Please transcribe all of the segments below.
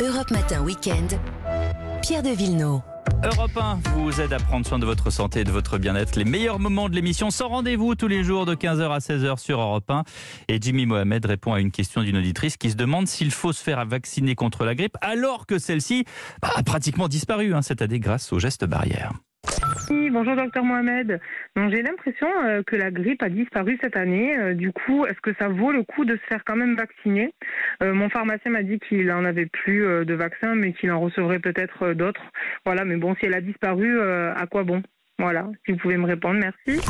Europe Matin Weekend. Pierre de Villeneuve. Europe 1 vous aide à prendre soin de votre santé et de votre bien-être. Les meilleurs moments de l'émission sans rendez-vous tous les jours de 15h à 16h sur Europe 1. Et Jimmy Mohamed répond à une question d'une auditrice qui se demande s'il faut se faire vacciner contre la grippe alors que celle-ci a pratiquement disparu hein, cette année grâce aux gestes barrières. Oui, bonjour docteur Mohamed. J'ai l'impression euh, que la grippe a disparu cette année. Euh, du coup, est-ce que ça vaut le coup de se faire quand même vacciner? Euh, Mon pharmacien m'a dit qu'il en avait plus de vaccins, mais qu'il en recevrait peut-être d'autres. Voilà, mais bon, si elle a disparu, à quoi bon? Voilà, si vous pouvez me répondre, merci.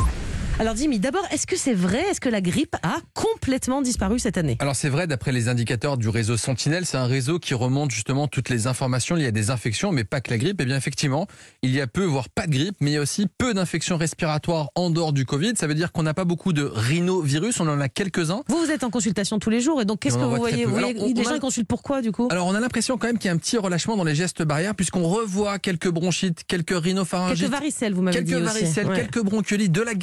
Alors Jimmy, d'abord, est-ce que c'est vrai? Est-ce que la grippe a complètement disparu cette année? Alors c'est vrai, d'après les indicateurs du réseau Sentinelle, c'est un réseau qui remonte justement toutes les informations liées à des infections, mais pas que la grippe. Et bien effectivement, il y a peu, voire pas de grippe, mais il y a aussi peu d'infections respiratoires en dehors du Covid. Ça veut dire qu'on n'a pas beaucoup de rhinovirus, on en a quelques-uns. Vous, vous êtes en consultation tous les jours, et donc qu'est-ce que vous voyez, vous voyez Alors, on- Les on gens a- consultent pourquoi du coup? Alors on a l'impression quand même qu'il y a un petit relâchement dans les gestes barrières, puisqu'on revoit quelques bronchites, quelques rhinopharyngites. Quelques varicelles, vous m'avez Quelques dit aussi. varicelles, Ouais. quelques bronchiolites, de la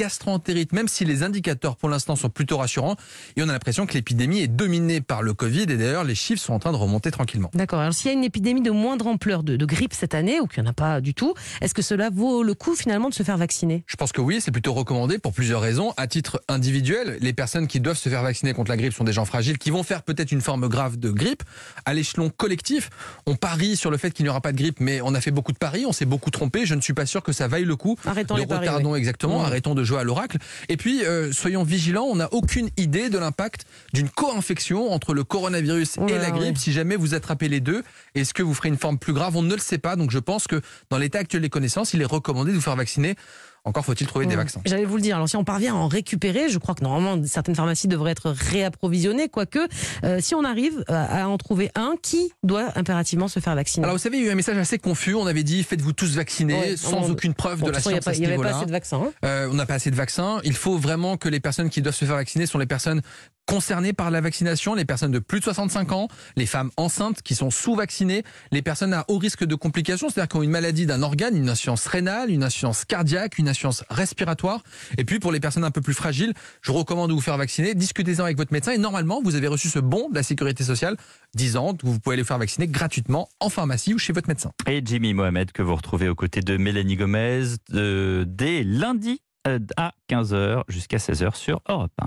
même si les indicateurs pour l'instant sont plutôt rassurants. Et on a l'impression que l'épidémie est dominée par le Covid. Et d'ailleurs, les chiffres sont en train de remonter tranquillement. D'accord. Alors s'il y a une épidémie de moindre ampleur de, de grippe cette année, ou qu'il n'y en a pas du tout, est-ce que cela vaut le coup finalement de se faire vacciner? Je pense que oui, c'est plutôt recommandé pour plusieurs raisons. À titre individuel, les personnes qui doivent se faire vacciner contre la grippe sont des gens fragiles qui vont faire peut-être une forme grave de grippe. À l'échelon collectif, on parie sur le fait qu'il n'y aura pas de grippe, mais on a fait beaucoup de paris, on s'est beaucoup trompé. Je ne suis pas sûr que ça vaille le coup. Arrêtons de les paris, retardons oui. exactement, Mmh. arrêtons de jouer à l'oracle. Et puis, euh, soyons vigilants, on n'a aucune idée de l'impact d'une co-infection entre le coronavirus et la grippe. ouais. Si jamais vous attrapez les deux, est-ce que vous ferez une forme plus grave? On ne le sait pas. Donc je pense que dans l'état actuel des connaissances, il est recommandé de vous faire vacciner. Encore faut-il trouver des Ouais. vaccins. J'allais vous le dire. Alors, si on parvient à en récupérer, je crois que normalement certaines pharmacies devraient être réapprovisionnées. Quoique, euh, si on arrive à, à en trouver un, qui doit impérativement se faire vacciner Alors vous savez, il y a eu un message assez confus. On avait dit faites-vous tous vacciner Ouais, sans on- aucune preuve Bon, de la science Il n'y avait pas assez de vaccins. hein. Euh, on n'a pas assez de vaccins. Il faut vraiment que les personnes qui doivent se faire vacciner sont les personnes concernées par la vaccination, les personnes de plus de 65 ans, les femmes enceintes qui sont sous-vaccinées, les personnes à haut risque de complications, c'est-à-dire qui ont une maladie d'un organe, une insuffisance rénale, une insuffisance cardiaque, une insuffisance respiratoire. Et puis pour les personnes un peu plus fragiles, je recommande de vous faire vacciner. Discutez-en avec votre médecin et normalement, vous avez reçu ce bon de la sécurité sociale disant que vous pouvez aller vous faire vacciner gratuitement en pharmacie ou chez votre médecin. Et Jimmy Mohamed que vous retrouvez aux côtés de Mélanie Gomez euh, dès lundi euh, à 15h jusqu'à 16h sur Europe 1.